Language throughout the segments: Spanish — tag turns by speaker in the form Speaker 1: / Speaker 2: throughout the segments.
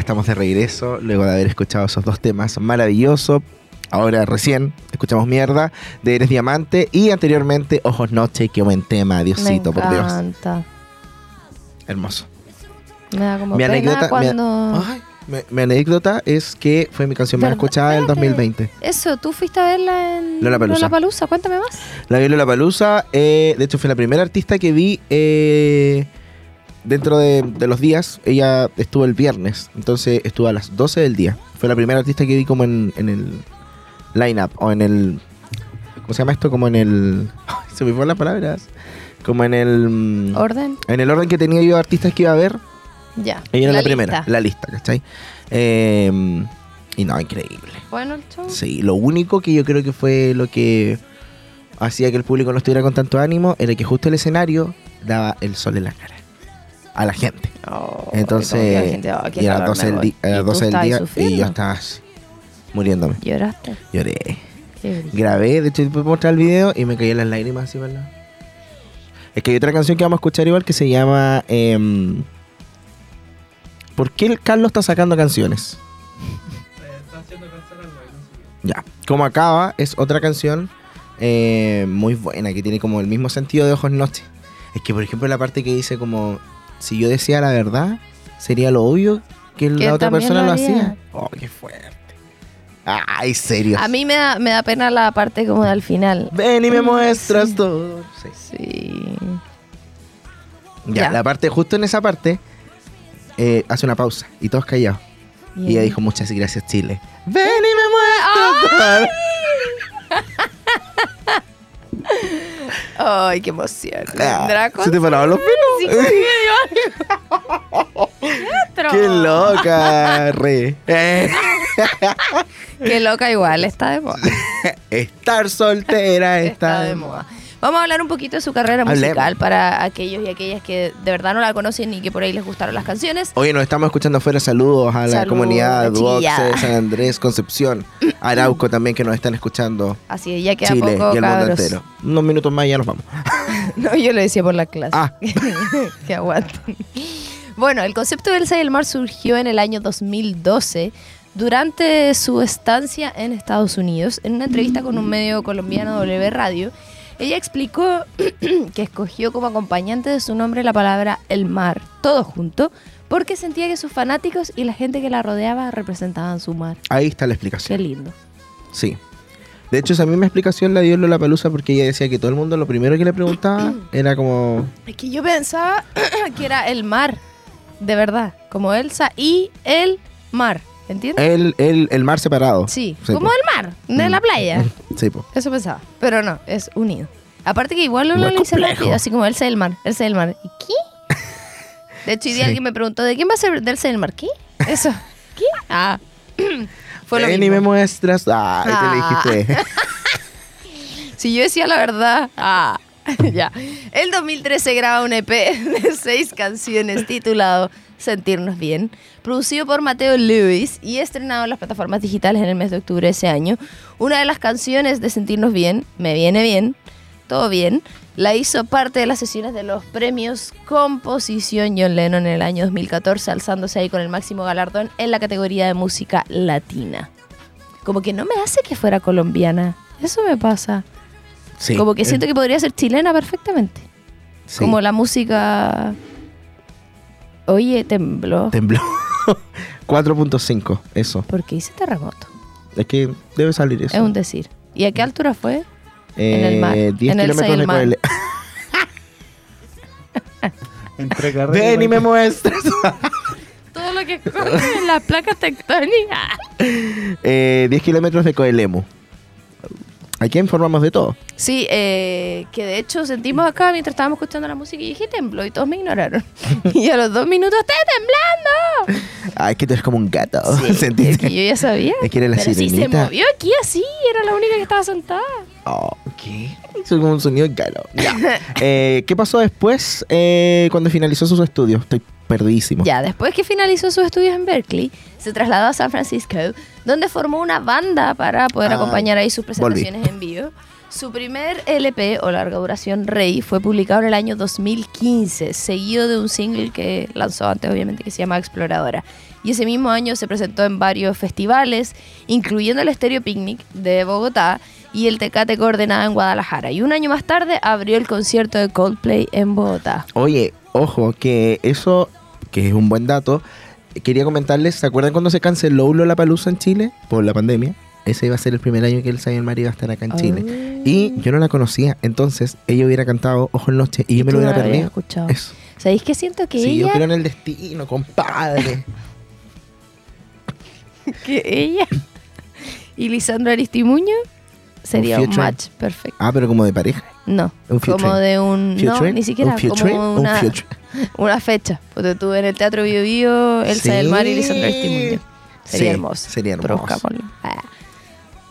Speaker 1: Ya estamos de regreso luego de haber escuchado esos dos temas maravillosos. Ahora recién escuchamos Mierda de Eres Diamante y anteriormente Ojos Noche, qué buen tema, Diosito,
Speaker 2: Me
Speaker 1: por Dios. Hermoso.
Speaker 2: Me da como
Speaker 1: Mi
Speaker 2: pena
Speaker 1: anécdota, mi-
Speaker 2: cuando...
Speaker 1: Ay, mi- mi anécdota es que fue mi canción más escuchada del
Speaker 2: Espérate.
Speaker 1: 2020.
Speaker 2: Eso, tú fuiste a verla en
Speaker 1: Lollapalooza.
Speaker 2: Lollapalooza, cuéntame más.
Speaker 1: La vi en La Palusa, de hecho fue la primera artista que vi eh, dentro de, de los días. Ella estuvo el viernes, entonces estuvo a las 12 del día. Fue la primera artista que vi como en, en el line-up o en el... ¿Cómo se llama esto? Como en el... Se me fueron las palabras. Como en el... mm,
Speaker 2: ¿Orden?
Speaker 1: En el orden que tenía yo de artistas que iba a ver,
Speaker 2: Ya.
Speaker 1: ella era la, primera, la lista, ¿cachai? Eh, y no, increíble.
Speaker 2: Bueno, el show.
Speaker 1: Sí, lo único que yo creo que fue lo que hacía que el público no estuviera con tanto ánimo era que justo el escenario daba el sol en la cara a la gente.
Speaker 2: Oh,
Speaker 1: Entonces,
Speaker 2: la gente, oh,
Speaker 1: y a las
Speaker 2: calor
Speaker 1: 12
Speaker 2: me
Speaker 1: del,
Speaker 2: voy.
Speaker 1: di- a
Speaker 2: ¿Y
Speaker 1: las
Speaker 2: tú
Speaker 1: 12 del
Speaker 2: estabas
Speaker 1: día y yo estaba así, muriéndome.
Speaker 2: ¿Lloraste?
Speaker 1: Lloré. Grabé, de hecho, después mostrar el video y me caían las lágrimas así, ¿verdad? Es que hay otra canción que vamos a escuchar igual que se llama em, ¿Por qué el Carlos está sacando canciones? Ya. Como acaba, es otra canción eh, muy buena, que tiene como el mismo sentido de Ojos Noche. Es que, por ejemplo, la parte que dice como, si yo decía la verdad, sería lo obvio que
Speaker 2: Que
Speaker 1: la otra persona
Speaker 2: lo
Speaker 1: hacía. Oh, qué fuerte. Ay, serio.
Speaker 2: A mí me da, me da pena la parte como del final.
Speaker 1: Ven y me
Speaker 2: Mm,
Speaker 1: muestras
Speaker 2: sí.
Speaker 1: todo. Sí.
Speaker 2: Sí.
Speaker 1: Ya,
Speaker 2: Ya.
Speaker 1: la parte, justo en esa parte, eh, hace una pausa y todos callados. Y ella dijo, muchas gracias, Chile. Ven y me muestras todo.
Speaker 2: Ay, qué emoción.
Speaker 1: Ah,
Speaker 2: Draco.
Speaker 1: ¿Se te pararon los pelos? ¡Qué loca, re!
Speaker 2: Qué loca igual, está de moda.
Speaker 1: Estar soltera está,
Speaker 2: Está de moda. Vamos a hablar un poquito de su carrera
Speaker 1: Hablemos.
Speaker 2: musical para aquellos y aquellas que de verdad no la conocen y que por ahí les gustaron las canciones.
Speaker 1: Oye, nos estamos escuchando afuera. Saludos a la
Speaker 2: Saludos,
Speaker 1: comunidad Duoxe,
Speaker 2: chillada.
Speaker 1: San Andrés, Concepción, Arauco también que nos están escuchando.
Speaker 2: Así es, ya queda
Speaker 1: Chile
Speaker 2: poco,
Speaker 1: y el mundo entero. Unos minutos más y ya nos vamos.
Speaker 2: No, yo lo decía por la clase.
Speaker 1: Ah.
Speaker 2: que aguanten. Bueno, el concepto de Elsa y el mar surgió en el año 2012 durante su estancia en Estados Unidos. En una entrevista con un medio colombiano W Radio, ella explicó que escogió como acompañante de su nombre la palabra el mar, todo junto, porque sentía que sus fanáticos y la gente que la rodeaba representaban su mar.
Speaker 1: Ahí está la
Speaker 2: Qué
Speaker 1: explicación.
Speaker 2: lindo.
Speaker 1: Sí. De hecho, esa misma explicación la dio la Palusa porque ella decía que todo el mundo lo primero que le preguntaba era como.
Speaker 2: Es que yo pensaba que era el mar, de verdad, como Elsa y el mar, ¿entiendes?
Speaker 1: El, el, el mar separado.
Speaker 2: Sí,
Speaker 1: sí,
Speaker 2: como
Speaker 1: po.
Speaker 2: el mar, de la playa.
Speaker 1: Sí, po.
Speaker 2: Eso pensaba, pero no, es unido. Aparte que igual uno le dice rápido, así como Elsa del mar, Elsa del mar. ¿Y qué? De hecho, hoy día
Speaker 1: Sí.
Speaker 2: alguien me preguntó, ¿de quién va a ser de Elsa del mar? ¿Qué? Eso. ¿Qué? Ah. Fue lo
Speaker 1: Ven y me muestras. Ah,
Speaker 2: Ah.
Speaker 1: te dijiste.
Speaker 2: Si yo decía la verdad, ah, ya. El 2013 graba un EP de seis canciones titulado Sentirnos Bien, producido por Mateo Lewis y estrenado en las plataformas digitales en el mes de octubre de ese año. Una de las canciones de Sentirnos Bien, Me Viene Bien, todo bien, la hizo parte de las sesiones de los premios Composición John Lennon en el año 2014, alzándose ahí con el máximo galardón en la categoría de música latina. Como que no me hace que fuera colombiana. Eso me pasa.
Speaker 1: Sí.
Speaker 2: Como que siento que podría ser chilena perfectamente.
Speaker 1: sí.
Speaker 2: Como la música. Oye, tembló.
Speaker 1: Tembló. 4.5, eso.
Speaker 2: Porque hice terremoto.
Speaker 1: Es que debe salir eso.
Speaker 2: Es un decir. ¿Y a qué altura fue? en el
Speaker 1: Eh,
Speaker 2: mar.
Speaker 1: 10
Speaker 2: En Elsa y
Speaker 1: kilómetros
Speaker 2: el
Speaker 1: de
Speaker 2: mar.
Speaker 1: Coelho.
Speaker 3: Entre carreras.
Speaker 1: Ven y me muestras.
Speaker 2: Todo lo que corre en las placas tectónicas.
Speaker 1: Eh, 10 kilómetros de Coelemu. Aquí informamos de todo.
Speaker 2: Sí, eh, que de hecho sentimos acá mientras estábamos escuchando la música y dije tembló y todos me ignoraron. y a los dos minutos, ¡está temblando!
Speaker 1: Ay, que tú eres como un gato.
Speaker 2: Sí,
Speaker 1: ¿Sentiste?
Speaker 2: es que yo ya sabía.
Speaker 1: Es que era la
Speaker 2: Pero si se
Speaker 1: sirenita.
Speaker 2: movió aquí así, era la única que estaba sentada.
Speaker 1: Oh, ¿qué? Eso es como un sonido de gato. Ya. Eh, ¿Qué pasó después eh, cuando finalizó sus estudios? Estoy perdidísimo.
Speaker 2: Ya, después que finalizó sus estudios en Berkeley, se trasladó a San Francisco, donde formó una banda para poder
Speaker 1: Ah,
Speaker 2: acompañar ahí sus presentaciones en vivo. Su primer LP o larga duración Rey fue publicado en el año 2015, seguido de un single que lanzó antes obviamente que se llama Exploradora. Y ese mismo año se presentó en varios festivales, incluyendo el Stereo Picnic de Bogotá y el Tecate Coordenada en Guadalajara. Y un año más tarde abrió el concierto de Coldplay en Bogotá.
Speaker 1: Oye, ojo, que eso, que es un buen dato, quería comentarles, ¿se acuerdan cuando se canceló la Palusa en Chile por la pandemia? Ese iba a ser el primer año que el Zion Mari iba a estar acá en Chile.
Speaker 2: Oh.
Speaker 1: Y yo no la conocía, entonces ella hubiera cantado Ojo en Noche y yo me lo
Speaker 2: no
Speaker 1: hubiera perdido.
Speaker 2: escuchado.
Speaker 1: Eso.
Speaker 2: ¿Sabéis que siento que
Speaker 1: Sí, yo creo en el destino, compadre.
Speaker 2: que ella y Lisandro Aristimuño sería un, match perfecto?
Speaker 1: ah, pero como de pareja.
Speaker 2: No,
Speaker 1: Un
Speaker 2: como de un... No,
Speaker 1: Featuring,
Speaker 2: ni siquiera,
Speaker 1: un
Speaker 2: como
Speaker 1: un
Speaker 2: una,
Speaker 1: featuring.
Speaker 2: una fecha. Porque tú en el Teatro Bio Bio, Elsa del Mar y Lisandro Aristimuño. Sería
Speaker 1: Sí,
Speaker 2: hermoso.
Speaker 1: sería hermoso.
Speaker 2: Buscámoslo. Ah.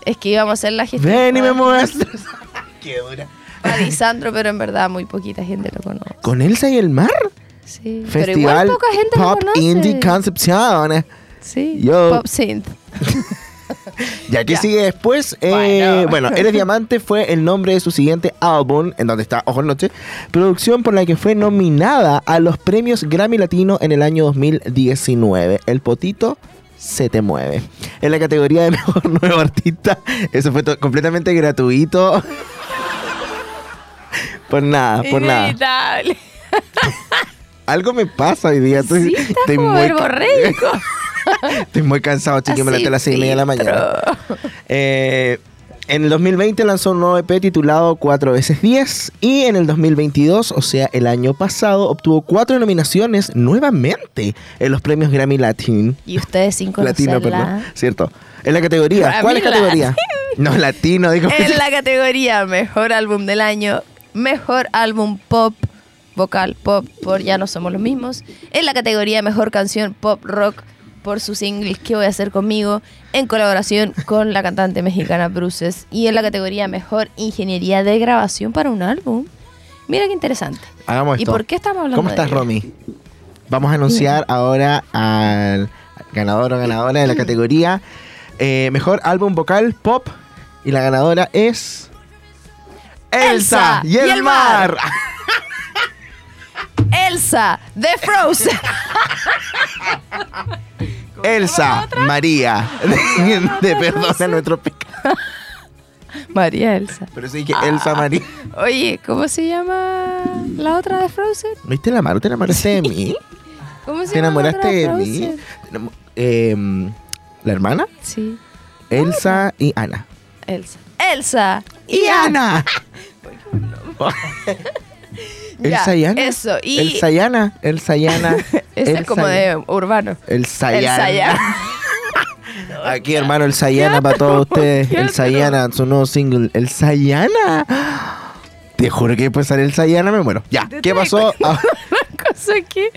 Speaker 2: Es que íbamos a hacer la gestión.
Speaker 1: Ven y me muestras. Qué dura.
Speaker 2: a Lisandro, pero en verdad muy poquita gente lo conoce.
Speaker 1: ¿Con Elsa y el mar?
Speaker 2: Sí. pero igual
Speaker 1: Festival
Speaker 2: poca gente
Speaker 1: Pop
Speaker 2: lo conoce.
Speaker 1: Indie Concepción.
Speaker 2: Sí.
Speaker 1: Yo-
Speaker 2: Pop synth.
Speaker 1: Ya que
Speaker 2: Ya.
Speaker 1: sigue después, eh,
Speaker 2: Bueno.
Speaker 1: bueno, Eres Diamante fue el nombre de su siguiente álbum, en donde está Ojo Noche, producción por la que fue nominada a los premios Grammy Latino en el año 2019. El potito se te mueve. En la categoría de mejor nuevo artista, eso fue completamente gratuito. por nada, por nada.
Speaker 2: Inevitable.
Speaker 1: Algo me pasa hoy día. Estoy,
Speaker 2: Sí, estás
Speaker 1: estoy
Speaker 2: como
Speaker 1: muy, ca-
Speaker 2: verborreico.
Speaker 1: estoy muy cansado, chiqui, me levanté a las seis y media de la mañana. Eh, en el 2020 lanzó un nuevo EP titulado 4 veces 10 y en el 2022, o sea, el año pasado, obtuvo cuatro nominaciones nuevamente en los premios Grammy Latin.
Speaker 2: Y ustedes sin conocerla.
Speaker 1: Latino, perdón. Cierto. En la categoría.
Speaker 2: Grammy
Speaker 1: ¿Cuál es categoría? No, latino, digo.
Speaker 2: En la categoría Mejor Álbum del Año, Mejor Álbum Pop, Vocal Pop, por Ya No Somos Los Mismos. En la categoría Mejor Canción Pop Rock, por su single ¿Qué voy a hacer conmigo? En colaboración con la cantante mexicana Bruces. Y en la categoría Mejor Ingeniería de Grabación para un álbum. Mira qué interesante.
Speaker 1: Hagamos
Speaker 2: ¿Y
Speaker 1: esto.
Speaker 2: por qué estamos hablando
Speaker 1: ¿Cómo
Speaker 2: de
Speaker 1: estás,
Speaker 2: ella?
Speaker 1: Romy? Vamos a anunciar ahora al ganador o ganadora de la categoría eh, Mejor Álbum Vocal Pop. Y la ganadora es... Elsa,
Speaker 2: Elsa
Speaker 1: y el, mar.
Speaker 2: Elsa de Frozen.
Speaker 1: Elsa María. De, de perdona nuestro pecado.
Speaker 2: María Elsa.
Speaker 1: Pero sí que Elsa María.
Speaker 2: Oye, ¿cómo se llama la otra de Frozen?
Speaker 1: ¿Viste la mar? ¿Te enamoraste de mí?
Speaker 2: ¿Cómo se
Speaker 1: ¿Te
Speaker 2: llama la
Speaker 1: enamoraste
Speaker 2: otra
Speaker 1: de
Speaker 2: Frozen?
Speaker 1: mí? Em, ¿La hermana?
Speaker 2: Sí,
Speaker 1: Elsa y Ana.
Speaker 2: Elsa. Elsa
Speaker 1: ¡Y Ana! Elsa y Ana.
Speaker 2: Eso, y
Speaker 1: Elsa y Ana. Elsa y Ana.
Speaker 2: ese es como
Speaker 1: y-
Speaker 2: de urbano.
Speaker 1: Elsa y
Speaker 2: Elsa y
Speaker 1: Ana.
Speaker 2: Ana.
Speaker 1: Aquí, hermano, el Sayana para todos ustedes. El. Sayana, su nuevo single. El Sayana. Te juro que después sale el Sayana, me muero. Ya, ¿qué pasó? Ah,
Speaker 2: Cosa que.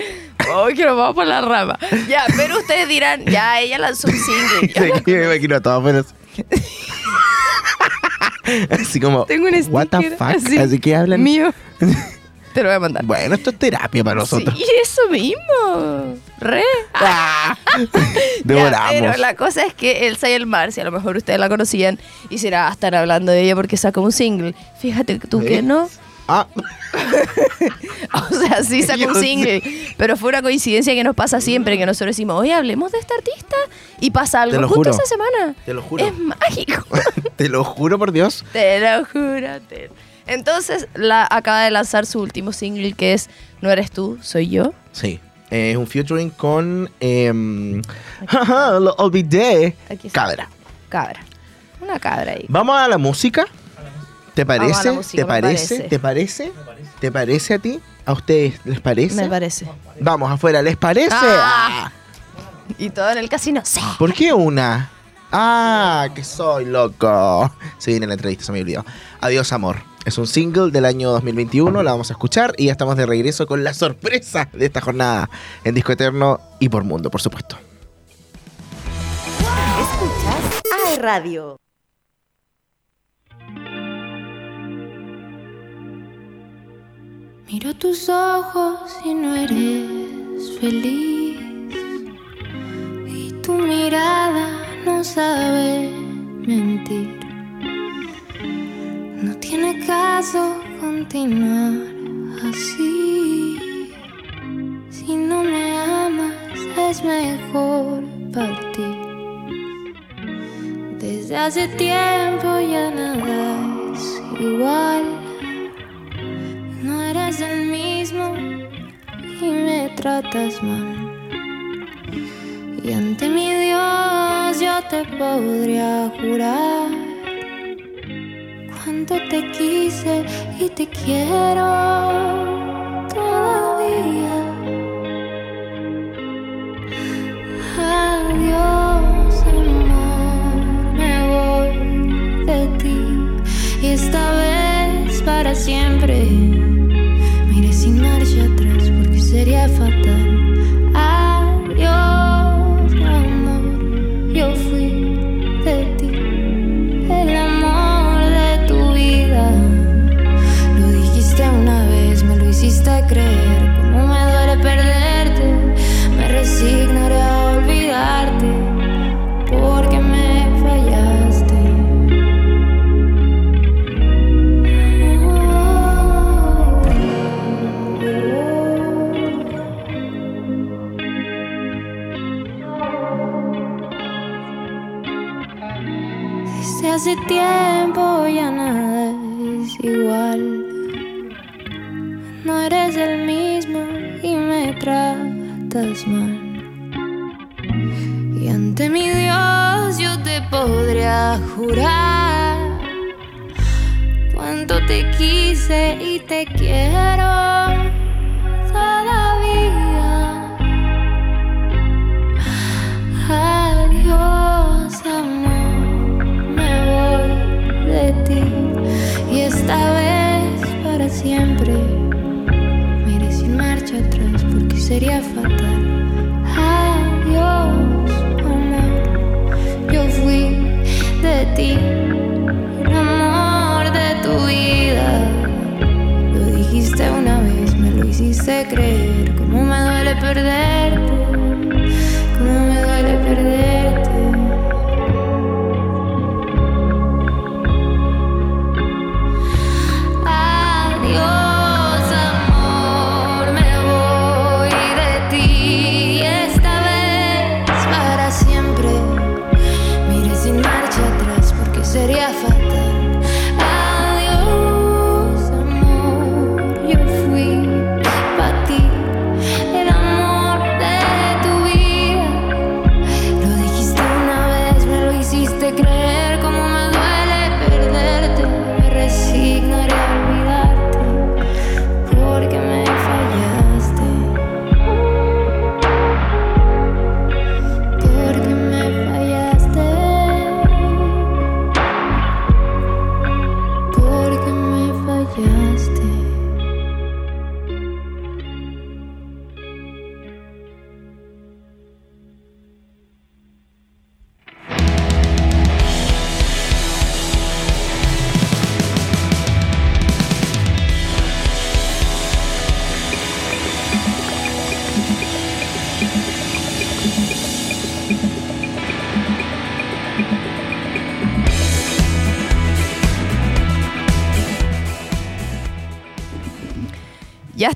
Speaker 2: Oh, que nos vamos por la rama. Ya, pero ustedes dirán, ya, ella lanzó un single.
Speaker 1: que me imagino a todos, pero. Así como.
Speaker 2: Tengo un
Speaker 1: What the fuck?
Speaker 2: así,
Speaker 1: Así, que hablan.
Speaker 2: Mío. Te lo voy a mandar.
Speaker 1: Bueno, esto es terapia para nosotros.
Speaker 2: Sí, eso mismo. Re.
Speaker 1: Ah,
Speaker 2: Ya,
Speaker 1: Devoramos.
Speaker 2: pero la cosa es que Elsa y el Mar, si a lo mejor ustedes la conocían, y será estar hablando de ella porque sacó un single. Fíjate tú que
Speaker 1: ¿Eh?
Speaker 2: no.
Speaker 1: Ah,
Speaker 2: O sea, sí sacó un
Speaker 1: sé.
Speaker 2: single. Pero fue una coincidencia que nos pasa siempre, que nosotros decimos, oye, hablemos de este artista. Y pasa algo justo
Speaker 1: juro.
Speaker 2: esa semana.
Speaker 1: Te lo juro.
Speaker 2: Es mágico.
Speaker 1: te lo juro por Dios.
Speaker 2: te lo juro. te- Entonces, la, acaba de lanzar su último single que es No eres tú, soy yo.
Speaker 1: Sí. Es un featuring con. em, lo olvidé. Cabra.
Speaker 2: Cabra. Una cabra ahí.
Speaker 1: Vamos a la música. ¿Te parece?
Speaker 2: música,
Speaker 1: ¿Te parece. ¿Te parece? ¿Te parece a ti? ¿A ustedes les parece?
Speaker 2: Me parece.
Speaker 1: Vamos afuera, ¿les parece?
Speaker 2: Ah.
Speaker 1: Ah.
Speaker 2: Y todo en el casino. Sí.
Speaker 1: ¿Por qué una? Ah, que soy loco. Se viene la entrevista, se me olvidó. Adiós, amor. Es un single del año 2021, la vamos a escuchar y ya estamos de regreso con la sorpresa de esta jornada en Disco Eterno y por Mundo, por supuesto.
Speaker 4: Escuchas AI Radio.
Speaker 5: Miro tus ojos y no eres feliz. Y tu mirada no sabe mentir. No caso continuar así. Si no me amas, es mejor partir. Desde hace tiempo ya nada es igual. No eres el mismo y me tratas mal. Y ante mi Dios yo te podría jurar cuánto te quise y te quiero todavía. Adiós, amor, me voy de ti y esta vez para siempre. Tiempo ya nada es igual. No eres el mismo y me tratas mal. Y ante mi Dios yo te podría jurar cuánto te quise y te quiero sería fatal. Adiós, amor, yo fui de ti, el amor de tu vida. Lo dijiste una vez, me lo hiciste creer. Cómo me duele perderte,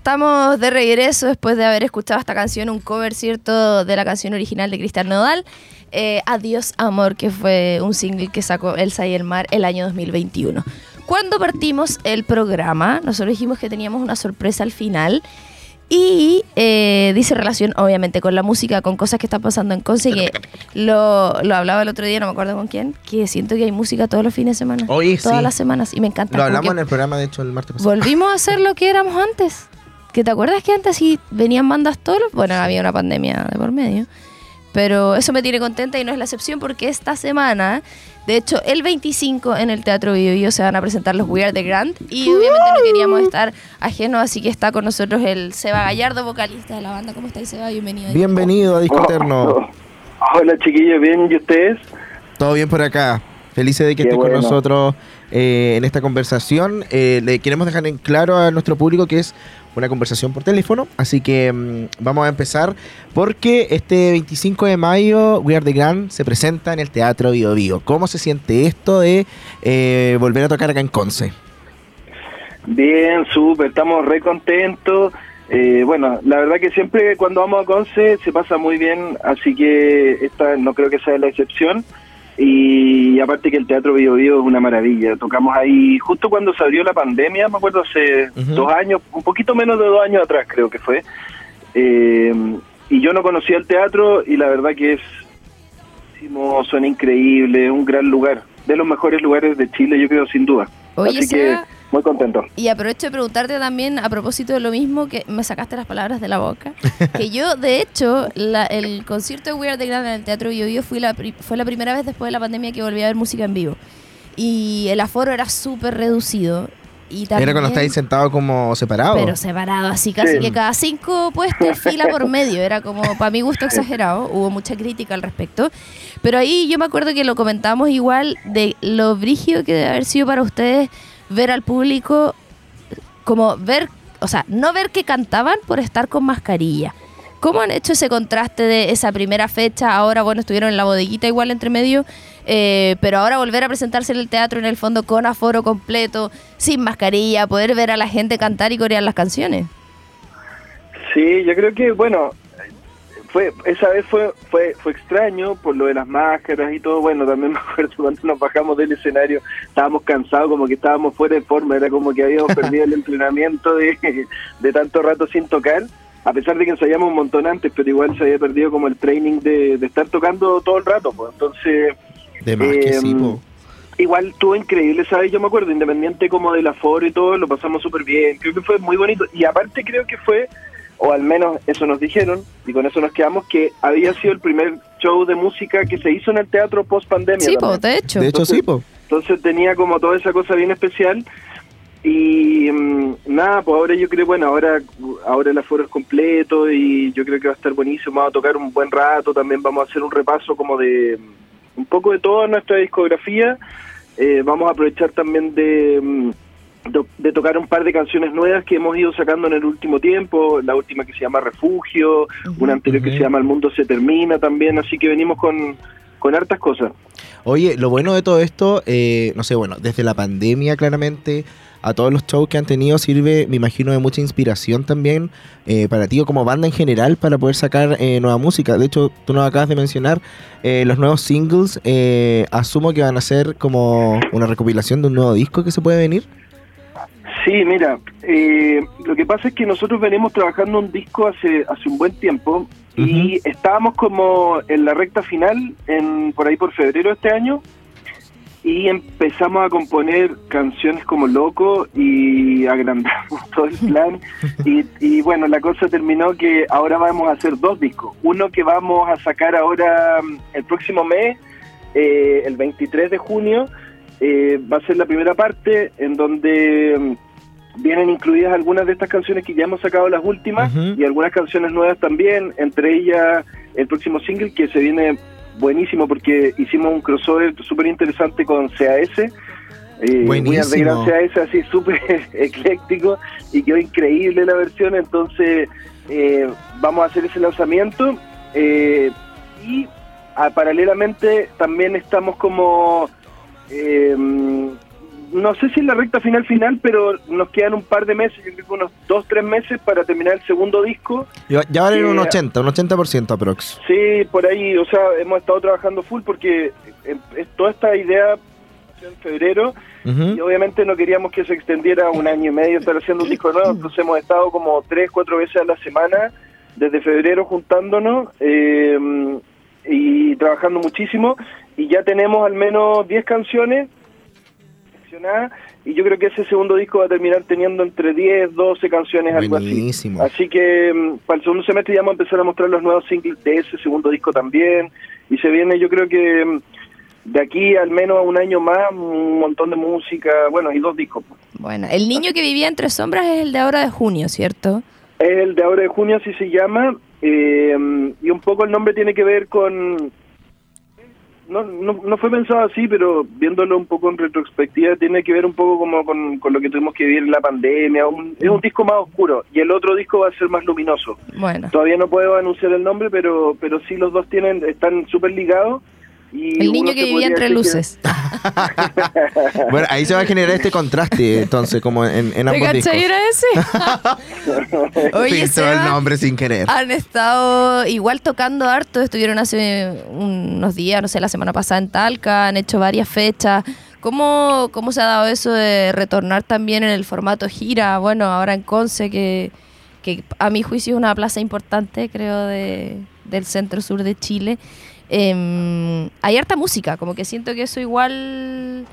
Speaker 2: estamos de regreso después de haber escuchado esta canción, un cover, ¿cierto?, de la canción original de Cristian Nodal. Eh, Adiós Amor, que fue un single que sacó Elsa y el Mar el año 2021. Cuando partimos el programa, nosotros dijimos que teníamos una sorpresa al final y eh, dice relación, obviamente, con la música, con cosas que están pasando en Conce, que lo, lo hablaba el otro día, no me acuerdo con quién, que siento que hay música todos los fines de semana.
Speaker 1: Oye,
Speaker 2: todas
Speaker 1: sí.
Speaker 2: las semanas y me encanta.
Speaker 1: Lo hablamos en el programa, de hecho, el martes pasado.
Speaker 2: Volvimos a ser lo que éramos antes. ¿Que te acuerdas que antes sí venían bandas todos los... Bueno, había una pandemia de por medio. Pero eso me tiene contenta y no es la excepción porque esta semana, de hecho, el 25 en el Teatro Bio Bio se van a presentar los We Are The Grand y obviamente no queríamos estar ajenos, así que está con nosotros el Seba Gallardo, vocalista de la banda. ¿Cómo estáis, Seba? Bienvenido.
Speaker 1: Bienvenido a Disco Eterno.
Speaker 6: Hola chiquillos, ¿bien? ¿Y ustedes?
Speaker 1: Todo bien por acá. Felices de que
Speaker 6: Qué
Speaker 1: estés con nosotros eh, en esta conversación. Eh, le queremos dejar en claro a nuestro público que es una conversación por teléfono. Así que mm, vamos a empezar porque este 25 de mayo We Are The Grand se presenta en el Teatro Bio Bio. ¿Cómo se siente esto de eh, volver a tocar acá en Conce?
Speaker 6: Bien, súper, estamos re contentos. Eh, bueno, la verdad que siempre cuando vamos a Conce se pasa muy bien, así que esta no creo que sea la excepción. Y aparte que el Teatro Bio Bio es una maravilla. Tocamos ahí justo cuando se abrió la pandemia, me acuerdo hace dos años, un poquito menos de dos años atrás creo que fue. Eh, y yo no conocía el teatro y la verdad que es suena increíble, un gran lugar, de los mejores lugares de Chile yo creo sin duda.
Speaker 2: Oye,
Speaker 6: Así que muy contento.
Speaker 2: Y aprovecho de preguntarte también a propósito de lo mismo que me sacaste las palabras de la boca. que yo, de hecho, la- el concierto de We Are the Grand en el Teatro Bio Bio fue la, pri- fue la primera vez después de la pandemia que volví a ver música en vivo. Y el aforo era súper reducido. Y también,
Speaker 1: Era cuando estáis sentados como separados.
Speaker 2: Pero separado, así casi
Speaker 6: Sí.
Speaker 2: que cada cinco puestos fila por medio. Era como, para mi gusto, exagerado. Hubo mucha crítica al respecto. Pero ahí yo me acuerdo que lo comentamos igual de lo brígido que debe haber sido para ustedes ver al público, como ver, o sea, no ver que cantaban por estar con mascarilla. ¿Cómo han hecho ese contraste de esa primera fecha? Ahora, bueno, estuvieron en la bodeguita igual entre medio, eh, pero ahora volver a presentarse en el teatro en el fondo con aforo completo, sin mascarilla, poder ver a la gente cantar y corear las canciones.
Speaker 6: Sí, yo creo que, bueno, fue esa vez fue, fue fue extraño por lo de las máscaras y todo. Bueno, también me acuerdo cuando nos bajamos del escenario, estábamos cansados, como que estábamos fuera de forma, era como que habíamos perdido el entrenamiento de, de tanto rato sin tocar. A pesar de que ensayamos un montón antes, pero igual se había perdido como el training de, de estar tocando todo el rato. Pues. Entonces,
Speaker 1: De más que sí, po.
Speaker 6: Igual estuvo increíble, ¿sabes? Yo me acuerdo, independiente como del aforo y todo, lo pasamos súper bien. Creo que fue muy bonito. Y aparte creo que fue, o al menos eso nos dijeron, y con eso nos quedamos, que había sido el primer show de música que se hizo en el teatro post pandemia.
Speaker 2: Sí, pues, de hecho.
Speaker 1: De hecho, sí, po.
Speaker 6: Entonces tenía como toda esa cosa bien especial. Y mm, nada, pues ahora yo creo, bueno, ahora, ahora el aforo es completo y yo creo que va a estar buenísimo. Vamos a tocar un buen rato, también vamos a hacer un repaso como de mm, un poco de toda nuestra discografía. Eh, vamos a aprovechar también de, mm, de, tocar un par de canciones nuevas que hemos ido sacando en el último tiempo. La última que se llama Refugio, una anterior que se llama El Mundo se termina también. Así que venimos con, con hartas cosas.
Speaker 1: Oye, lo bueno de todo esto, eh, no sé, bueno, desde la pandemia claramente, a todos los shows que han tenido sirve, me imagino, de mucha inspiración también eh, para ti o como banda en general para poder sacar eh, nueva música. De hecho, tú nos acabas de mencionar eh, los nuevos singles, eh, asumo que van a ser como una recopilación de un nuevo disco que se puede venir.
Speaker 6: Sí, mira, eh, lo que pasa es que nosotros venimos trabajando un disco hace hace un buen tiempo y estábamos como en la recta final, en por ahí por febrero de este año, y empezamos a componer canciones como loco y agrandamos todo el plan. y, y bueno, la cosa terminó que ahora vamos a hacer dos discos. Uno que vamos a sacar ahora mm, el próximo mes, eh, el 23 de junio, eh, va a ser la primera parte en donde mm, vienen incluidas algunas de estas canciones que ya hemos sacado las últimas y algunas canciones nuevas también, entre ellas el próximo single que se viene buenísimo porque hicimos un crossover súper interesante con CAS. Eh,
Speaker 1: Buenísimo.
Speaker 6: Grand CAS así súper ecléctico y quedó increíble la versión, entonces eh, vamos a hacer ese lanzamiento eh, y paralelamente también estamos como eh, no sé si en la recta final final, pero nos quedan un par de meses, yo creo que unos dos, tres meses para terminar el segundo disco.
Speaker 1: Ya, ya van en un
Speaker 6: Eh,
Speaker 1: 80, un 80% aprox.
Speaker 6: Sí, por ahí, o sea, hemos estado trabajando full porque eh, es toda esta idea en febrero y obviamente no queríamos que se extendiera un año y medio estar haciendo un disco nuevo, entonces hemos estado como tres, cuatro veces a la semana desde febrero juntándonos eh, y trabajando muchísimo y ya tenemos al menos 10 canciones seleccionadas y yo creo que ese segundo disco va a terminar teniendo entre 10, 12 canciones, algo así.
Speaker 1: Buenísimo.
Speaker 6: Así que mm, para el segundo semestre ya vamos a empezar a mostrar los nuevos singles de ese segundo disco también. Y se viene, yo creo que mm, de aquí al menos a un año más, un montón de música, bueno, y dos discos.
Speaker 2: Bueno, el niño que vivía entre sombras es el de ahora de junio, ¿cierto?
Speaker 6: Es el de ahora de junio, así se llama. eh, y un poco el nombre tiene que ver con... No, no, no fue pensado así, pero viéndolo un poco en retrospectiva, tiene que ver un poco como con, con lo que tuvimos que vivir en la pandemia. Un- es un disco más oscuro y el otro disco va a ser más luminoso.
Speaker 2: Bueno,
Speaker 6: Todavía no puedo anunciar el nombre, pero pero sí los dos tienen están súper ligados Y
Speaker 2: El niño que vivía entre
Speaker 6: que-
Speaker 2: luces.
Speaker 1: Bueno, ahí se va a generar este contraste, entonces, como en, en
Speaker 2: ¿Te
Speaker 1: ambos discos.
Speaker 2: era ese? Oye,
Speaker 1: Filtró el
Speaker 2: Seba,
Speaker 1: nombre sin querer.
Speaker 2: han estado igual tocando harto, estuvieron hace unos días, no sé, la semana pasada en Talca, han hecho varias fechas. ¿Cómo, ¿Cómo se ha dado eso de retornar también en el formato gira? Bueno, ahora en Conce, que, que a mi juicio es una plaza importante, creo, de, del centro sur de Chile. Em, hay harta música, como que siento que eso igual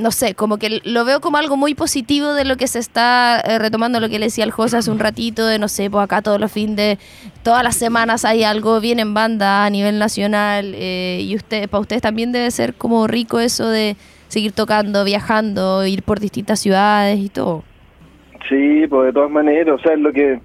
Speaker 2: no sé, como que lo veo como algo muy positivo de lo que se está eh, retomando, lo que le decía el José hace un ratito, de no sé, pues acá todos los fines de, todas las semanas hay algo, viene en banda a nivel nacional, eh, y usted, para ustedes también debe ser como rico eso de seguir tocando, viajando, ir por distintas ciudades y todo.
Speaker 6: Sí, pues de todas maneras, o sea, es lo que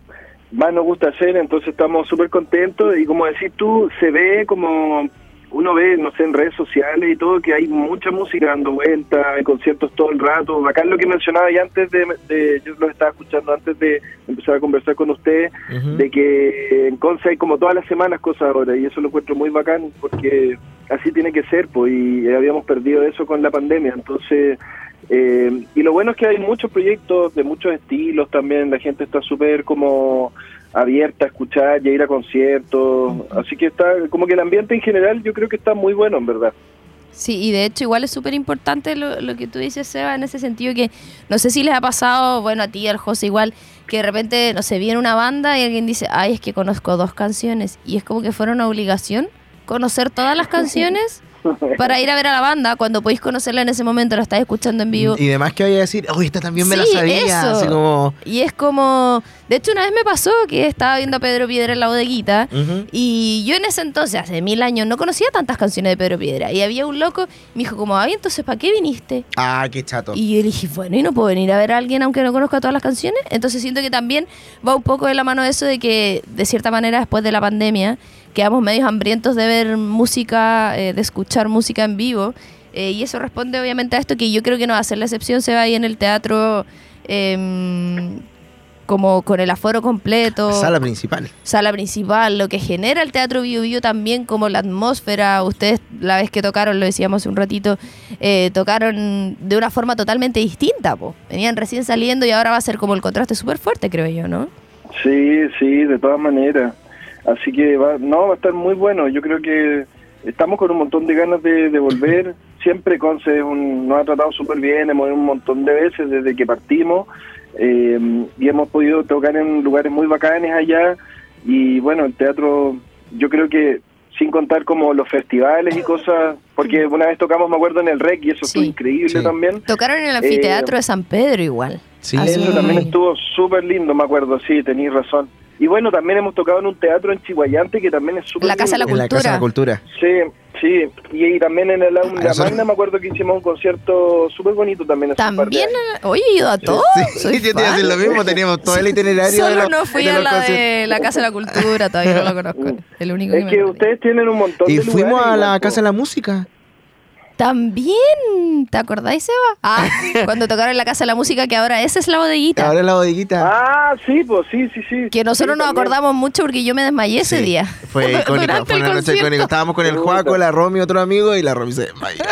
Speaker 6: más nos gusta hacer, entonces estamos súper contentos y como decís tú, se ve como uno ve, no sé, en redes sociales y todo, que hay mucha música dando vueltas, hay conciertos todo el rato. Bacán lo que mencionaba ya antes de, de- yo lo estaba escuchando antes de empezar a conversar con ustedes,
Speaker 1: Ujú.
Speaker 6: de que en Conce hay como todas las semanas cosas ahora y eso lo encuentro muy bacán porque así tiene que ser, pues, y habíamos perdido eso con la pandemia, entonces... eh, y lo bueno es que hay muchos proyectos de muchos estilos también, la gente está súper como abierta a escuchar y a ir a conciertos, así que está, como que el ambiente en general yo creo que está muy bueno en verdad.
Speaker 2: Sí, y de hecho igual es súper importante lo, lo que tú dices, Seba, en ese sentido que no sé si les ha pasado, bueno, a ti, al José igual, que de repente, no sé, viene una banda y alguien dice, ay, es que conozco dos canciones, y es como que fuera una obligación conocer todas las canciones para ir a ver a la banda, cuando podéis conocerla en ese momento, la estás escuchando en vivo.
Speaker 1: Y demás que vaya a decir, oh, esta también me la sabía.
Speaker 2: eso.
Speaker 1: Así como.
Speaker 2: Y es como, de hecho una vez me pasó que estaba viendo a Pedro Piedra en la bodeguita y yo en ese entonces, hace mil años, no conocía tantas canciones de Pedro Piedra. Y había un loco, me dijo como, ay, entonces, ¿para qué viniste?
Speaker 1: Ah, qué chato.
Speaker 2: Y yo dije, bueno, ¿y no puedo venir a ver a alguien aunque no conozca todas las canciones? Entonces siento que también va un poco de la mano eso de que, de cierta manera, después de la pandemia, quedamos medios hambrientos de ver música, eh, de escuchar música en vivo. Eh, y eso responde obviamente a esto que yo creo que no va a ser la excepción, se va ahí en el teatro em, como con el aforo completo
Speaker 1: Sala principal.
Speaker 2: sala principal, lo que genera el Teatro Bio Bio también como la atmósfera, ustedes la vez que tocaron, lo decíamos hace un ratito, eh, tocaron de una forma totalmente distinta, po. venían recién saliendo y ahora va a ser como el contraste súper fuerte, creo yo, ¿no?
Speaker 6: Sí, sí, de todas maneras. Así que va, no, va a estar muy bueno. Yo creo que estamos con un montón de ganas de, de volver. Siempre Conce es un- nos ha tratado súper bien, hemos ido un montón de veces desde que partimos eh, y hemos podido tocar en lugares muy bacanes allá. Y bueno, el teatro, yo creo que sin contar como los festivales y cosas, porque una vez tocamos, me acuerdo, en el REC y eso
Speaker 2: Sí.
Speaker 6: fue increíble
Speaker 1: Sí.
Speaker 6: también.
Speaker 2: Tocaron en el anfiteatro de San Pedro igual.
Speaker 1: Sí.
Speaker 6: Eso también estuvo súper lindo, me acuerdo, sí, tenéis razón. Y bueno, también hemos tocado en un teatro en Chihuayante que también es súper
Speaker 2: La Casa de la.
Speaker 1: En la Casa de la Cultura.
Speaker 6: Sí, sí. Y, y también en el Aula
Speaker 1: Ah,
Speaker 6: Magna me acuerdo que hicimos un concierto súper bonito también. de
Speaker 2: También, oye, he ido a todo.
Speaker 1: Sí,
Speaker 2: soy
Speaker 1: yo te iba a decir
Speaker 2: fan.
Speaker 1: lo mismo, teníamos todo el itinerario. de
Speaker 2: Solo
Speaker 1: los-
Speaker 2: no fui
Speaker 1: de
Speaker 2: a la de la Casa de la Cultura, todavía no lo conozco. El único
Speaker 6: Es que
Speaker 2: perdí.
Speaker 6: ustedes tienen un montón
Speaker 1: Y
Speaker 6: de
Speaker 1: fuimos
Speaker 6: lugares
Speaker 1: a la
Speaker 6: igual,
Speaker 1: Casa de la Música.
Speaker 2: También, ¿te acordáis, Seba? Ah, cuando tocaron en la Casa de la Música, que ahora esa es la bodeguita.
Speaker 1: Ahora en la bodeguita.
Speaker 6: Ah, sí, pues sí, sí, sí.
Speaker 2: Que nosotros
Speaker 6: Sí,
Speaker 2: nos
Speaker 6: también.
Speaker 2: acordamos mucho porque yo me desmayé ese
Speaker 1: Sí,
Speaker 2: día.
Speaker 1: Fue icónico,
Speaker 2: Durante
Speaker 1: fue
Speaker 2: el
Speaker 1: una noche
Speaker 2: concierto.
Speaker 1: icónica. Estábamos con el Juaco, la Romy, otro amigo, y la Romy se desmayó.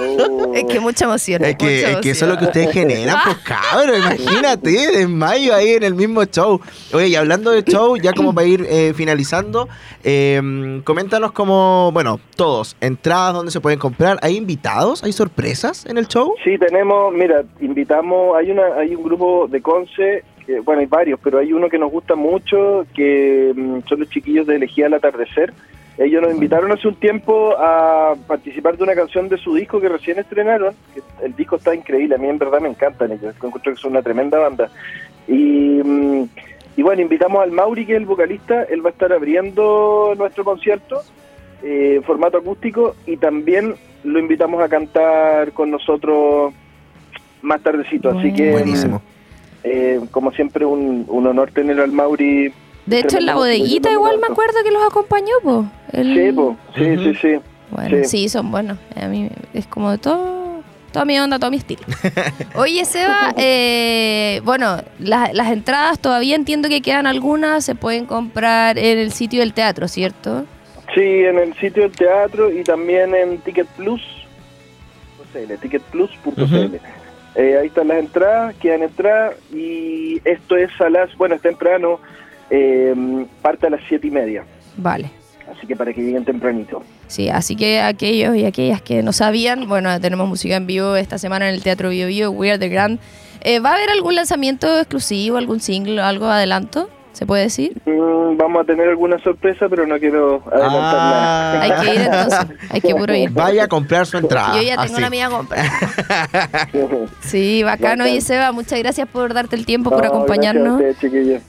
Speaker 6: Oh.
Speaker 2: Es que mucha emoción.
Speaker 1: Es que,
Speaker 2: mucha
Speaker 1: es que eso es lo que
Speaker 2: emoción.
Speaker 1: ustedes generan, pues cabrón, imagínate, desmayo ahí en el mismo show. Oye, y hablando de show, ya como para ir eh, finalizando, eh, coméntanos como, bueno, todos, entradas donde se pueden comprar, ¿hay invitados? ¿Hay sorpresas en el show?
Speaker 6: Sí, tenemos, mira, invitamos, hay una hay un grupo de Conce, bueno, hay varios, pero hay uno que nos gusta mucho, que mm, son los chiquillos de Elegía al Atardecer. Ellos nos invitaron hace un tiempo a participar de una canción de su disco que recién estrenaron. el disco está increíble, a mí en verdad me encantan ellos, encuentro que son una tremenda banda. Y, mm, y bueno, invitamos al Mauri, que es el vocalista, él va a estar abriendo nuestro concierto eh, en formato acústico y también lo invitamos a cantar con nosotros más tardecito. Así que,
Speaker 1: Buenísimo.
Speaker 6: eh, como siempre, un, un honor tener al Mauri.
Speaker 2: De hecho, en la bodeguita igual me acuerdo que los acompañó, po. El-
Speaker 6: Sí, po, sí, sí, sí.
Speaker 2: Bueno, sí.
Speaker 6: Sí.
Speaker 2: son buenos. A mí es como de todo, toda mi onda, todo mi estilo. Oye, Seba, eh, bueno, la- las entradas todavía entiendo que quedan algunas, se pueden comprar en el sitio del teatro, ¿cierto?
Speaker 6: Sí, en el sitio del teatro y también en Ticket Plus. ticketplus.cl.
Speaker 1: Ujú.
Speaker 6: Eh, ahí están las entradas, quedan entradas y esto es a las, bueno, es temprano, eh, parte a las siete y media,
Speaker 2: Vale.
Speaker 6: así que para que lleguen tempranito.
Speaker 2: Sí, así que aquellos y aquellas que no sabían, bueno, tenemos música en vivo esta semana en el Teatro Bio Bio, We Are The Grand. Eh, ¿Va a haber algún lanzamiento exclusivo, algún single, algo adelanto? ¿Se puede decir?
Speaker 6: Mm, vamos a tener alguna sorpresa, pero no quiero adelantar
Speaker 1: Ah.
Speaker 6: nada.
Speaker 2: Hay que ir entonces, hay que puro ir.
Speaker 1: Vaya a comprar su entrada.
Speaker 2: Yo ya tengo
Speaker 1: así.
Speaker 2: la mía comprada. Sí, bacano. Y Seba, muchas gracias por darte el tiempo, por
Speaker 6: No,
Speaker 2: acompañarnos.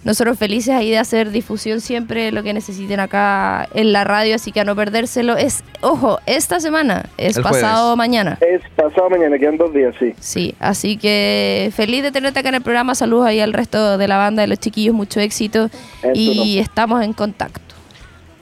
Speaker 2: Nosotros felices ahí de hacer difusión siempre, lo que necesiten acá en la radio, así que a no perdérselo. Es, ojo, esta semana, es
Speaker 1: El
Speaker 2: pasado
Speaker 1: jueves.
Speaker 2: mañana.
Speaker 6: Es pasado mañana, quedan dos días, sí.
Speaker 2: Sí, así que feliz de tenerte acá en el programa. Saludos ahí al resto de la banda, de los chiquillos, mucho éxito. Y
Speaker 6: no.
Speaker 2: estamos en contacto.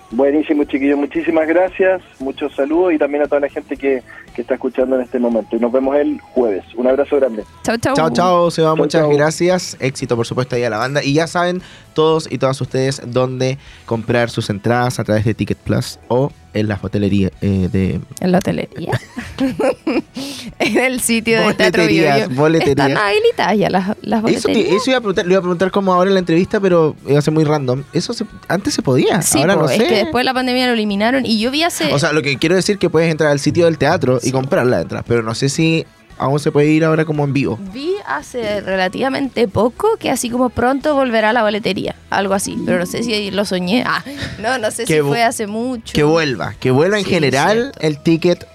Speaker 6: Buenísimo, chiquillos. Muchísimas gracias. Muchos saludos y también a toda la gente que, que está escuchando en este momento. Y nos vemos el jueves. Un abrazo grande.
Speaker 2: Chao, chao.
Speaker 1: Chao, chao, Seba,
Speaker 6: Chao,
Speaker 1: muchas
Speaker 6: chao.
Speaker 1: gracias. Éxito, por supuesto, ahí a la banda. Y ya saben todos y todas ustedes dónde comprar sus entradas a través de Ticket Plus o en las hotelerías eh, de...
Speaker 2: En la hotelería. en el sitio del Teatro
Speaker 1: Boleterías, boleterías.
Speaker 2: Están habilitadas ya las, las
Speaker 1: Eso,
Speaker 2: boleterías.
Speaker 1: te- eso iba a preguntar, le iba a preguntar como ahora en la entrevista, pero iba a ser muy random. Eso se- antes se podía,
Speaker 2: Sí,
Speaker 1: ahora
Speaker 2: po,
Speaker 1: no
Speaker 2: es
Speaker 1: sé.
Speaker 2: que después de la pandemia lo eliminaron y yo vi hace...
Speaker 1: O sea, lo que quiero decir que puedes entrar al sitio del teatro y comprar la entrada, pero no sé si aún se puede ir ahora como en vivo.
Speaker 2: Vi hace relativamente poco que así como pronto volverá la boletería, algo así, pero no sé si lo soñé. Ah, no, no sé si fue hace mucho.
Speaker 1: Que vuelva, que vuelva en
Speaker 2: Sí,
Speaker 1: general el ticket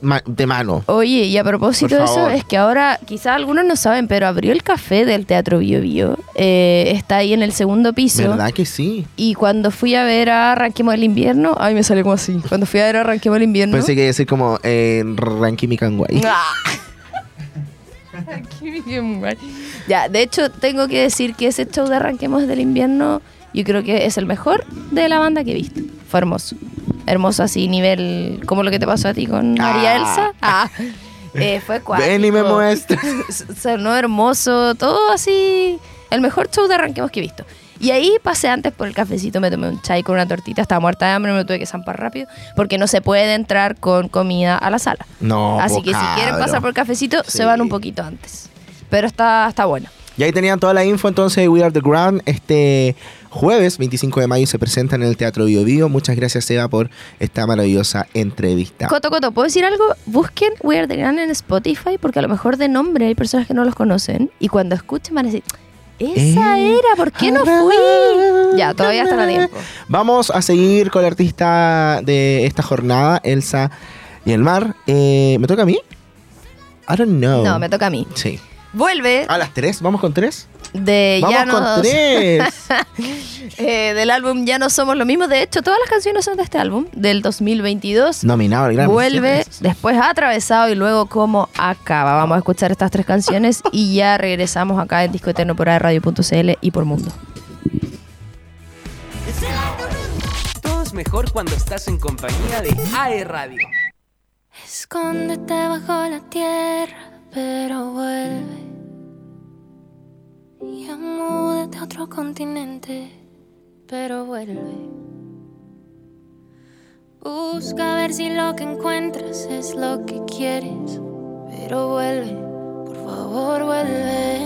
Speaker 1: ma- de mano.
Speaker 2: Oye, y a propósito de eso, es que ahora quizás algunos no saben, pero abrió el café del Teatro Bio Bio. Eh, está ahí en el segundo piso.
Speaker 1: ¿Verdad que sí?
Speaker 2: Y cuando fui a ver a Arranquemos el Invierno, ay, me salió como así. Cuando fui a ver a Arranquemos el Invierno.
Speaker 1: Pensé que iba a decir como en Ranking Canguay.
Speaker 2: Ah. Ya, de hecho, tengo que decir que ese show de Arranquemos del Invierno, yo creo que es el mejor de la banda que he visto. Fue hermoso. Hermoso así, nivel como lo que te pasó a ti con María
Speaker 1: Ah.
Speaker 2: Elsa. Ah, eh, fue cuático.
Speaker 1: Ven y me muestra.
Speaker 2: Sonó hermoso, todo así. El mejor show de Arranquemos que he visto. Y ahí pasé antes por el cafecito, me tomé un chai con una tortita, estaba muerta de hambre, me lo tuve que zampar rápido, porque no se puede entrar con comida a la sala.
Speaker 1: No,
Speaker 2: Así que si quieren pasar por el cafecito,
Speaker 1: Sí.
Speaker 2: se van un poquito antes. Pero está, está bueno.
Speaker 1: Y ahí tenían toda la info entonces de We Are The Ground. Este jueves 25 de mayo se presenta en el Teatro Bio Bio. Muchas gracias Eva por esta maravillosa entrevista.
Speaker 2: Coto, Coto, ¿puedo decir algo? Busquen We Are The Grand en Spotify, porque a lo mejor de nombre hay personas que no los conocen. Y cuando escuchen van a decir, esa
Speaker 1: Eh.
Speaker 2: era, ¿por qué no fui? Ya, todavía están a tiempo.
Speaker 1: Vamos a seguir con la artista de esta jornada, Elsa y el mar. Eh, ¿Me toca a mí? I don't know.
Speaker 2: No, me toca a mí.
Speaker 1: Sí.
Speaker 2: Vuelve
Speaker 1: ¿A las tres? ¿Vamos con tres?
Speaker 2: de
Speaker 1: Vamos
Speaker 2: Ya no
Speaker 1: con tres.
Speaker 2: eh, del álbum Ya no somos lo mismo. De hecho, todas las canciones son de este álbum, del 2022.
Speaker 1: Nominado al Grammy.
Speaker 2: Vuelve,
Speaker 1: Sí,
Speaker 2: después atravesado y luego como acaba. Vamos a escuchar estas tres canciones y ya regresamos acá en Disco Eterno por radio.cl y por Mundo.
Speaker 7: Todo es mejor cuando estás en compañía de AE Radio.
Speaker 5: Escóndete bajo la tierra, pero vuelve. Y múdate a otro continente, pero vuelve. Busca ver si lo que encuentras es lo que quieres, pero vuelve, por favor vuelve.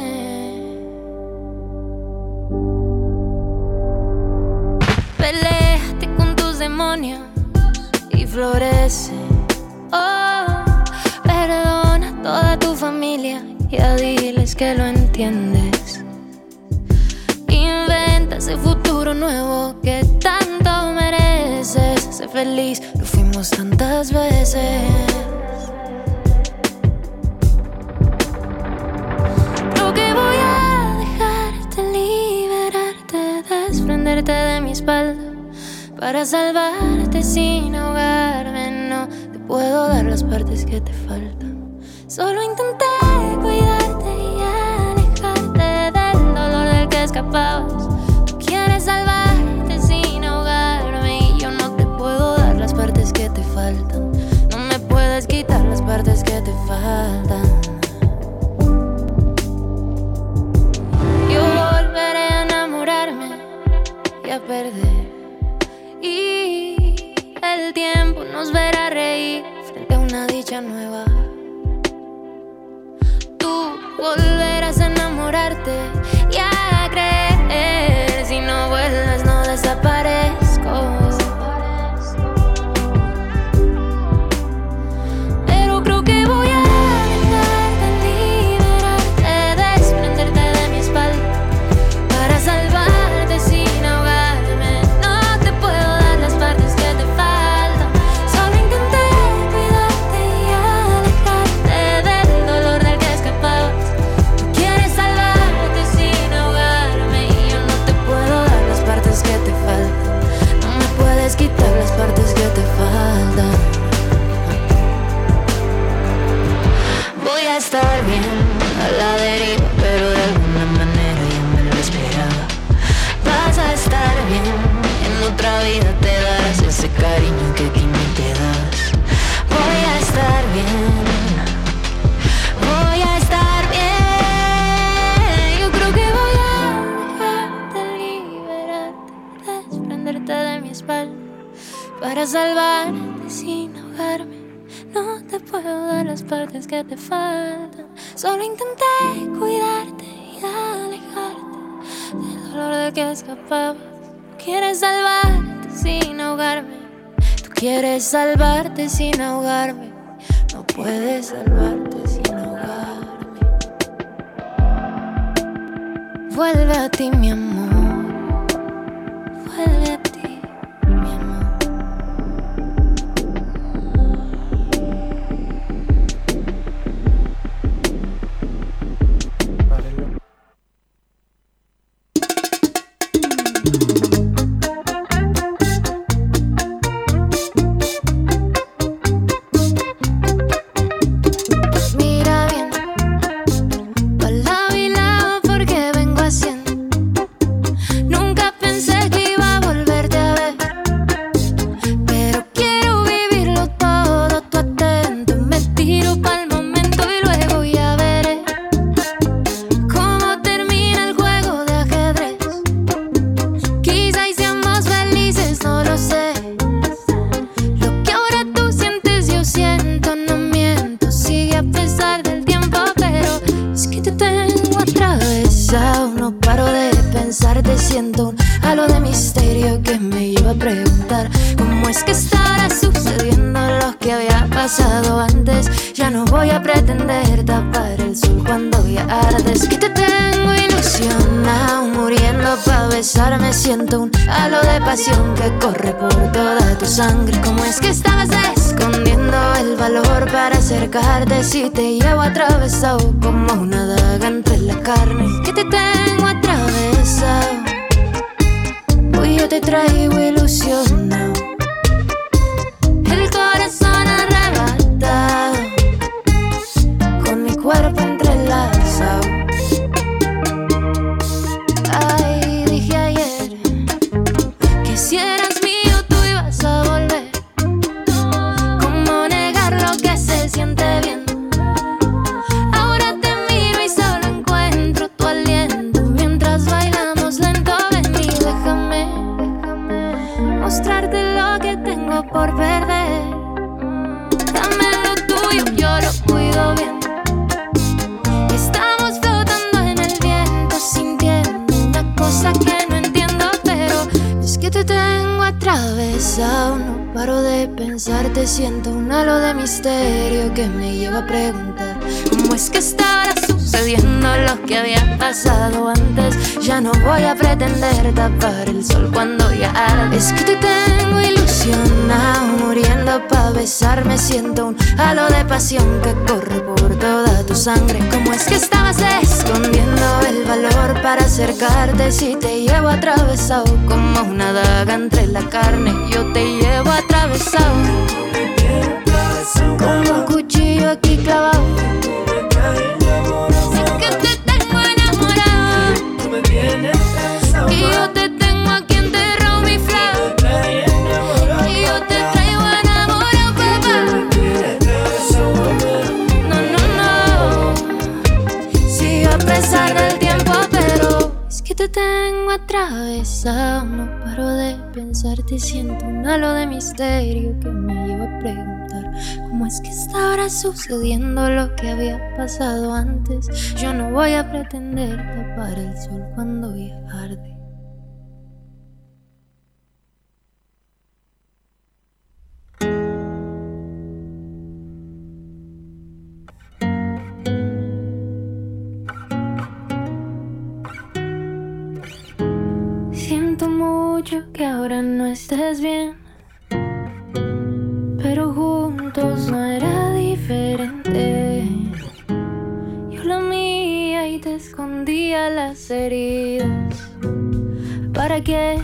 Speaker 5: Peléate con tus demonios y florece. Oh, toda tu familia y a diles que lo entiendes. Inventa ese futuro nuevo que tanto mereces. Sé feliz, lo fuimos tantas veces. Creo que voy a dejarte liberarte, desprenderte de mi espalda. Para salvarte sin ahogarme, no te puedo dar las partes que te faltan. Solo intenté cuidarte y alejarte del dolor del que escapabas. Tú quieres salvarte sin ahogarme y yo no te puedo dar las partes que te faltan. No me puedes quitar las partes que te faltan. Sin ahogarme. No te puedo dar las partes que te faltan. Solo intenté cuidarte y alejarte del dolor de que escapabas. Tú quieres salvarte sin ahogarme. Tú quieres salvarte sin ahogarme. No puedes salvarte sin ahogarme. Vuelve a ti, mi amor. Un halo de misterio que me lleva a preguntar cómo es que estará sucediendo lo que había pasado antes. Ya no voy a pretender tapar el sol cuando ya ardes. Que te tengo ilusionado, muriendo pa' besarme. Siento un halo de pasión que corre por toda tu sangre. ¿Cómo es que estabas escondiendo el valor para acercarte? Si te llevo atravesado como una daga entre la carne. Que te tengo atravesado. Yo te traigo ilusionado. El corazón arrebatado. Con mi cuerpo te tengo atravesado. No paro de pensar, te siento un halo de misterio que me lleva a preguntar cómo es que estará sucediendo lo que había pasado antes. Ya no voy a pretender tapar el sol cuando ya arde. Es que te tengo muriendo pa' besarme. Siento un halo de pasión que corre por toda tu sangre. ¿Cómo es que estabas escondiendo el valor para acercarte? Si te llevo atravesado como una daga entre la carne, yo te llevo atravesado. Como un cuchillo aquí clavado. Sé que te tengo enamorado. Y yo tengo atravesado. No paro de pensar. besarte siento un halo de misterio que me lleva a preguntar cómo es que está ahora sucediendo lo que había pasado antes. Yo no voy a pretender tapar el sol cuando ya arde. Siento mucho que ahora no estés bien, pero juntos no era diferente. Yo la mía y te escondía las heridas para que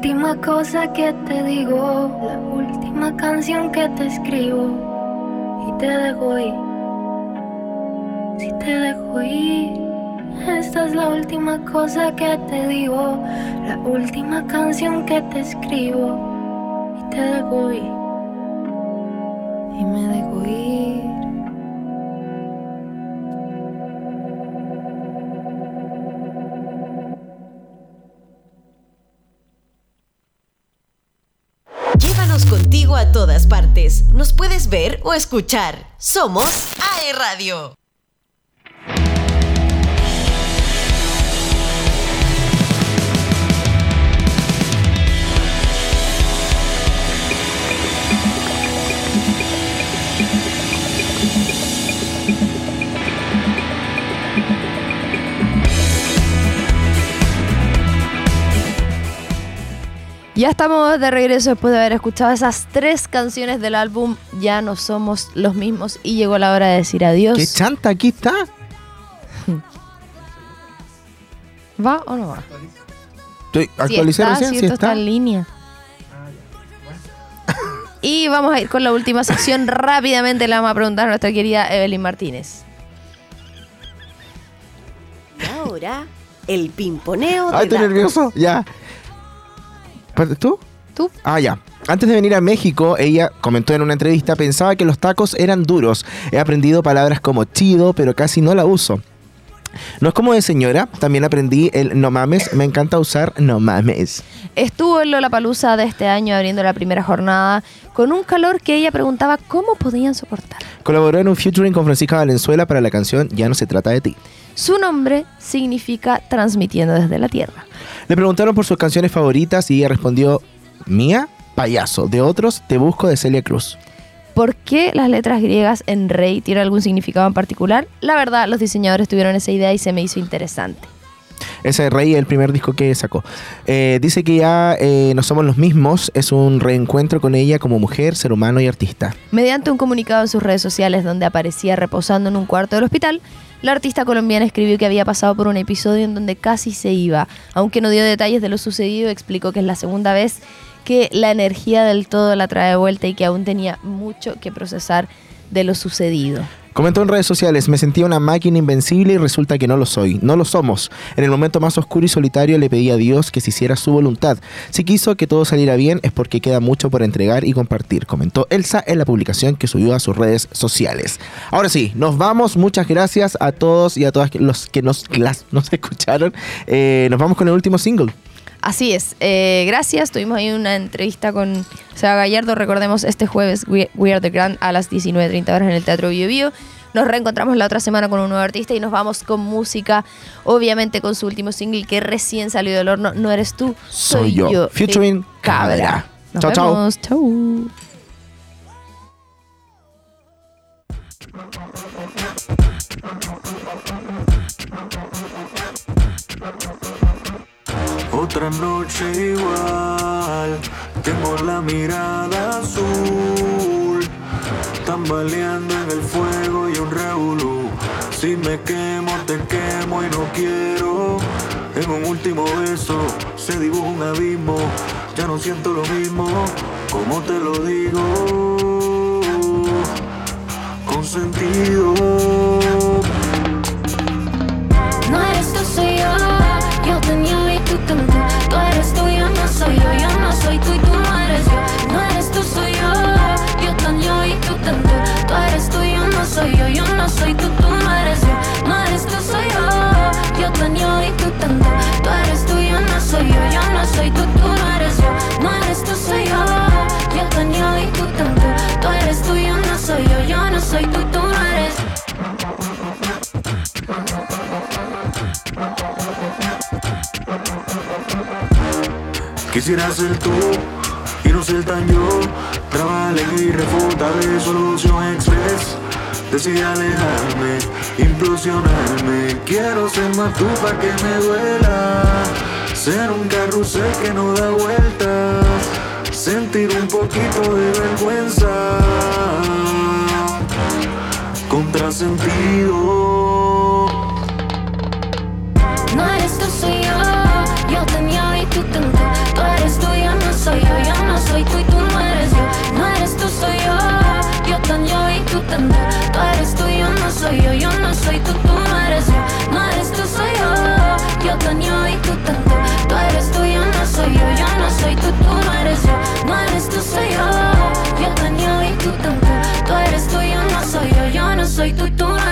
Speaker 5: última cosa que te digo, la última canción que te escribo y te dejo ir. Si te dejo ir, esta es la última cosa que te digo, la última canción que te escribo y te dejo ir. Y me dejo ir.
Speaker 4: Todas partes. Nos puedes ver o escuchar. Somos AE Radio.
Speaker 2: Ya estamos de regreso después de haber escuchado esas tres canciones del álbum Ya no somos los mismos y llegó la hora de decir adiós.
Speaker 1: ¿Qué chanta aquí está?
Speaker 2: ¿Va o no va?
Speaker 1: Estoy-
Speaker 2: Sí
Speaker 1: Actualicé
Speaker 2: está,
Speaker 1: recién,
Speaker 2: sí,
Speaker 1: sí
Speaker 2: esto está
Speaker 1: está.
Speaker 2: en línea. Y vamos a ir con la última sección rápidamente. Le vamos a preguntar a nuestra querida Evelyn Martínez.
Speaker 4: Y ahora, el pimponeo
Speaker 1: Ay,
Speaker 4: de
Speaker 1: estoy
Speaker 4: datos.
Speaker 1: nervioso. Ya. ¿Tú?
Speaker 2: ¿Tú?
Speaker 1: Ah, ya. Antes de venir a México, ella comentó en una entrevista, pensaba que los tacos eran duros. He aprendido palabras como chido, pero casi no la uso. No es como de señora, también aprendí el no mames, me encanta usar no mames.
Speaker 2: Estuvo en Lollapalooza de este año abriendo la primera jornada con un calor que ella preguntaba cómo podían soportar.
Speaker 1: Colaboró en un featuring con Francisca Valenzuela para la canción Ya no se trata de ti.
Speaker 2: Su nombre significa transmitiendo desde la tierra.
Speaker 1: Le preguntaron por sus canciones favoritas y ella respondió, mía, payaso, de otros, te busco de Celia Cruz.
Speaker 2: ¿Por qué las letras griegas en rey tienen algún significado en particular? La verdad, los diseñadores tuvieron esa idea y se me hizo interesante.
Speaker 1: Ese es Rey, el primer disco que sacó. Eh, dice que ya eh, no somos los mismos, es un reencuentro con ella como mujer, ser humano y artista.
Speaker 2: Mediante un comunicado en sus redes sociales donde aparecía reposando en un cuarto del hospital, la artista colombiana escribió que había pasado por un episodio en donde casi se iba. Aunque no dio detalles de lo sucedido, explicó que es la segunda vez que la energía del todo la trae de vuelta y que aún tenía mucho que procesar de lo sucedido.
Speaker 1: Comentó en redes sociales, me sentía una máquina invencible y resulta que no lo soy, no lo somos. En el momento más oscuro y solitario le pedí a Dios que se hiciera su voluntad. Si quiso que todo saliera bien es porque queda mucho por entregar y compartir, comentó Elsa en la publicación que subió a sus redes sociales. Ahora sí, nos vamos, muchas gracias a todos y a todas los que nos, las- nos escucharon. Eh, nos vamos con el último single.
Speaker 2: Así es, eh, gracias. Tuvimos ahí una entrevista con Seba Gallardo. Recordemos este jueves We, We Are the Grand a las 19.30 horas en el Teatro Bio Bio. Nos reencontramos la otra semana con un nuevo artista y nos vamos con música, obviamente con su último single que recién salió del horno. No eres tú,
Speaker 1: Soy yo. Featuring
Speaker 2: de Cabra. Nos
Speaker 1: Chao.
Speaker 8: Otra noche igual, tengo la mirada azul, tambaleando en el fuego y un revolú. Si me quemo, te quemo y no quiero. En un último beso se dibuja un abismo, ya no siento lo mismo, como te lo digo, con sentido.
Speaker 5: No eres tú, soy soy yo. Yo no soy tú y tú no eres yo. No eres tú, soy yo. Yo tenía y tú también. Tú eres tú, yo no soy yo. Yo no soy tú, tú no eres yo. No eres tú, soy yo. Yo tenía y Quisiera ser tú y no ser tan yo.
Speaker 8: Trabajar y refutable solución express. Decidí alejarme, implosionarme. Quiero ser más tú para que me duela. Ser un carrusel que
Speaker 5: no da vueltas. Sentir un poquito de vergüenza. Contrasentido. soy yo, yo no soy tú y tú no eres yo. No eres tú, soy yo. Yo tan yo y tú tan tú. Tú eres tú, yo no soy yo, yo no soy tú, tú no eres
Speaker 8: yo. No eres tú, soy yo. Yo tan yo y tú tan tú. Tú eres tú, yo no soy yo, yo no soy tú, tú no eres yo.
Speaker 5: No eres tú, soy yo. Yo tan yo y tú tan tú. Tú eres tú, yo no soy yo, yo no soy tú, tú no eres yo.